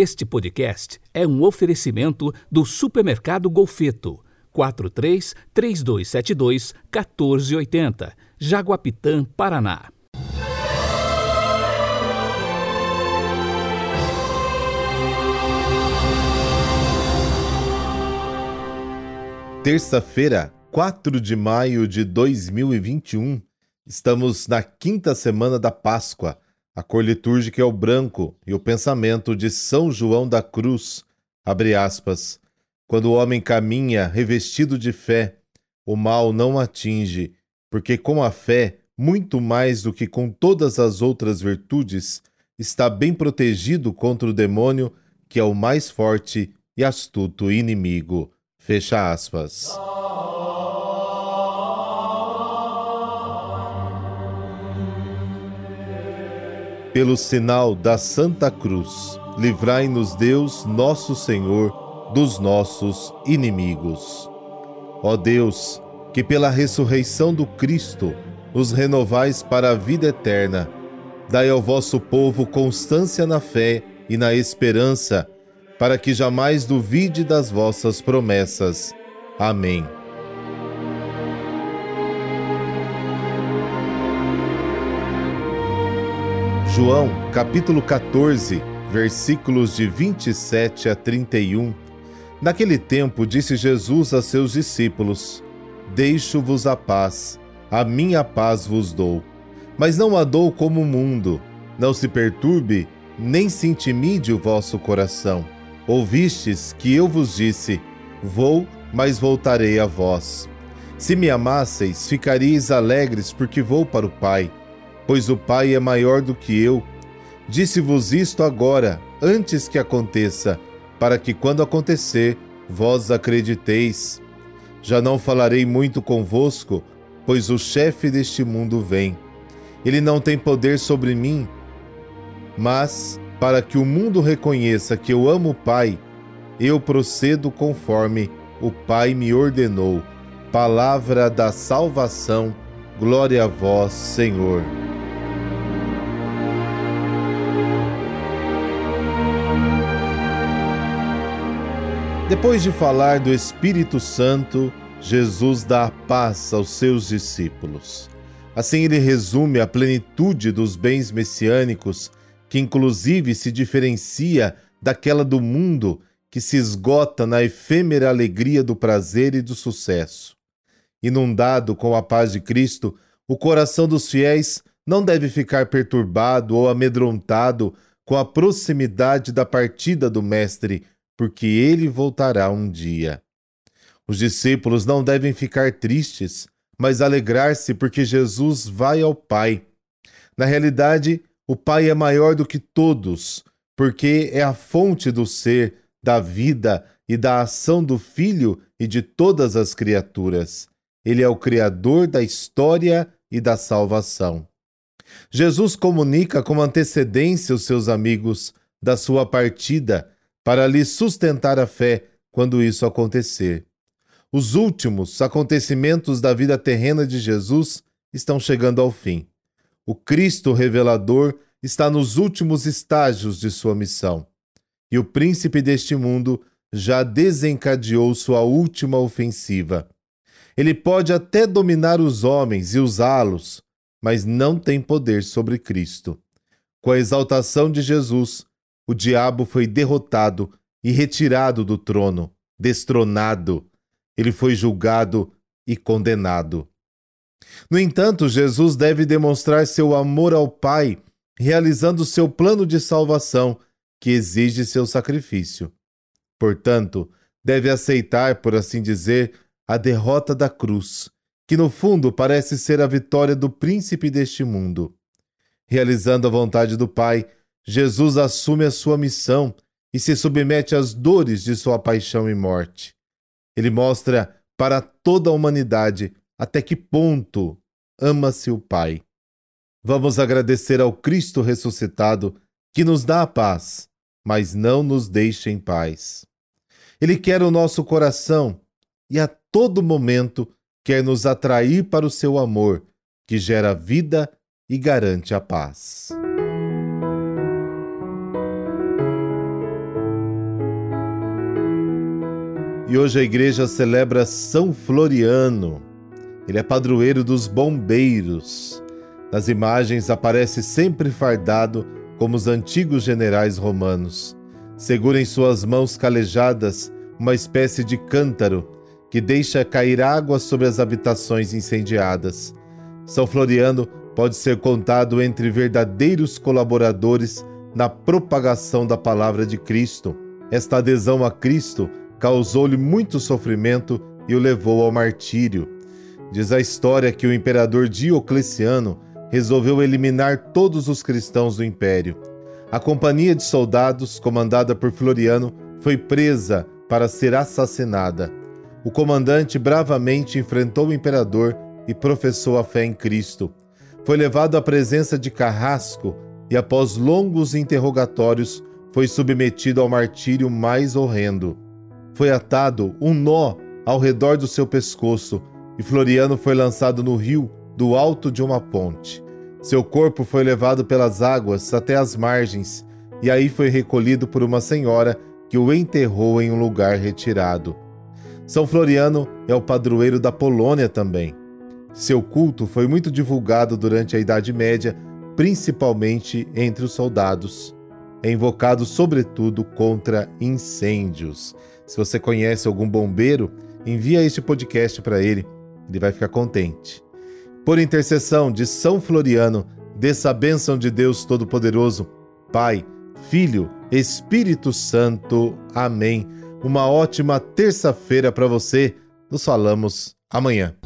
Este podcast é um oferecimento do Supermercado Golfeto. 43 3272 1480, Jaguapitã, Paraná. Terça-feira, 4 de maio de 2021. Estamos na quinta semana da Páscoa. A cor litúrgica é o branco e o pensamento de São João da Cruz. Abre aspas. Quando o homem caminha revestido de fé, o mal não atinge, porque com a fé, muito mais do que com todas as outras virtudes, está bem protegido contra o demônio, que é o mais forte e astuto inimigo. Fecha aspas. Pelo sinal da Santa Cruz, livrai-nos Deus, nosso Senhor, dos nossos inimigos. Ó Deus, que pela ressurreição do Cristo os renovais para a vida eterna, dai ao vosso povo constância na fé e na esperança, para que jamais duvide das vossas promessas. Amém. João, capítulo 14, versículos de 27 a 31. Naquele tempo disse Jesus a seus discípulos: Deixo-vos a paz, a minha paz vos dou. Mas não a dou como o mundo. Não se perturbe, nem se intimide o vosso coração. Ouvistes que eu vos disse: Vou, mas voltarei a vós. Se me amasseis, ficaríeis alegres, porque vou para o Pai, pois o Pai é maior do que eu. Disse-vos isto agora, antes que aconteça, para que quando acontecer, vós acrediteis. Já não falarei muito convosco, pois o chefe deste mundo vem. Ele não tem poder sobre mim, mas para que o mundo reconheça que eu amo o Pai, eu procedo conforme o Pai me ordenou. Palavra da salvação, glória a vós, Senhor. Depois de falar do Espírito Santo, Jesus dá a paz aos seus discípulos. Assim, ele resume a plenitude dos bens messiânicos, que inclusive se diferencia daquela do mundo que se esgota na efêmera alegria do prazer e do sucesso. Inundado com a paz de Cristo, o coração dos fiéis não deve ficar perturbado ou amedrontado com a proximidade da partida do Mestre porque ele voltará um dia. Os discípulos não devem ficar tristes, mas alegrar-se porque Jesus vai ao Pai. Na realidade, o Pai é maior do que todos, porque é a fonte do ser, da vida e da ação do Filho e de todas as criaturas. Ele é o Criador da história e da salvação. Jesus comunica com antecedência aos seus amigos da sua partida para lhe sustentar a fé quando isso acontecer. Os últimos acontecimentos da vida terrena de Jesus estão chegando ao fim. O Cristo revelador está nos últimos estágios de sua missão. E o príncipe deste mundo já desencadeou sua última ofensiva. Ele pode até dominar os homens e usá-los, mas não tem poder sobre Cristo. Com a exaltação de Jesus, o diabo foi derrotado e retirado do trono, destronado. Ele foi julgado e condenado. No entanto, Jesus deve demonstrar seu amor ao Pai, realizando seu plano de salvação, que exige seu sacrifício. Portanto, deve aceitar, por assim dizer, a derrota da cruz, que no fundo parece ser a vitória do príncipe deste mundo. Realizando a vontade do Pai, Jesus assume a sua missão e se submete às dores de sua paixão e morte. Ele mostra para toda a humanidade até que ponto ama-se o Pai. Vamos agradecer ao Cristo ressuscitado que nos dá a paz, mas não nos deixa em paz. Ele quer o nosso coração e a todo momento quer nos atrair para o seu amor, que gera vida e garante a paz. E hoje a igreja celebra São Floriano. Ele é padroeiro dos bombeiros. Nas imagens aparece sempre fardado como os antigos generais romanos. Segura em suas mãos calejadas uma espécie de cântaro que deixa cair água sobre as habitações incendiadas. São Floriano pode ser contado entre verdadeiros colaboradores na propagação da palavra de Cristo. Esta adesão a Cristo causou-lhe muito sofrimento e o levou ao martírio. Diz a história que o imperador Diocleciano resolveu eliminar todos os cristãos do império. A companhia de soldados, comandada por Floriano, foi presa para ser assassinada. O comandante bravamente enfrentou o imperador e professou a fé em Cristo. Foi levado à presença de Carrasco e, após longos interrogatórios, foi submetido ao martírio mais horrendo. Foi atado um nó ao redor do seu pescoço e Floriano foi lançado no rio do alto de uma ponte. Seu corpo foi levado pelas águas até as margens e aí foi recolhido por uma senhora que o enterrou em um lugar retirado. São Floriano é o padroeiro da Polônia também. Seu culto foi muito divulgado durante a Idade Média, principalmente entre os soldados. É invocado sobretudo contra incêndios. Se você conhece algum bombeiro, envia este podcast para ele, ele vai ficar contente. Por intercessão de São Floriano, dessa bênção de Deus Todo-Poderoso, Pai, Filho, Espírito Santo. Amém. Uma ótima terça-feira para você. Nos falamos amanhã.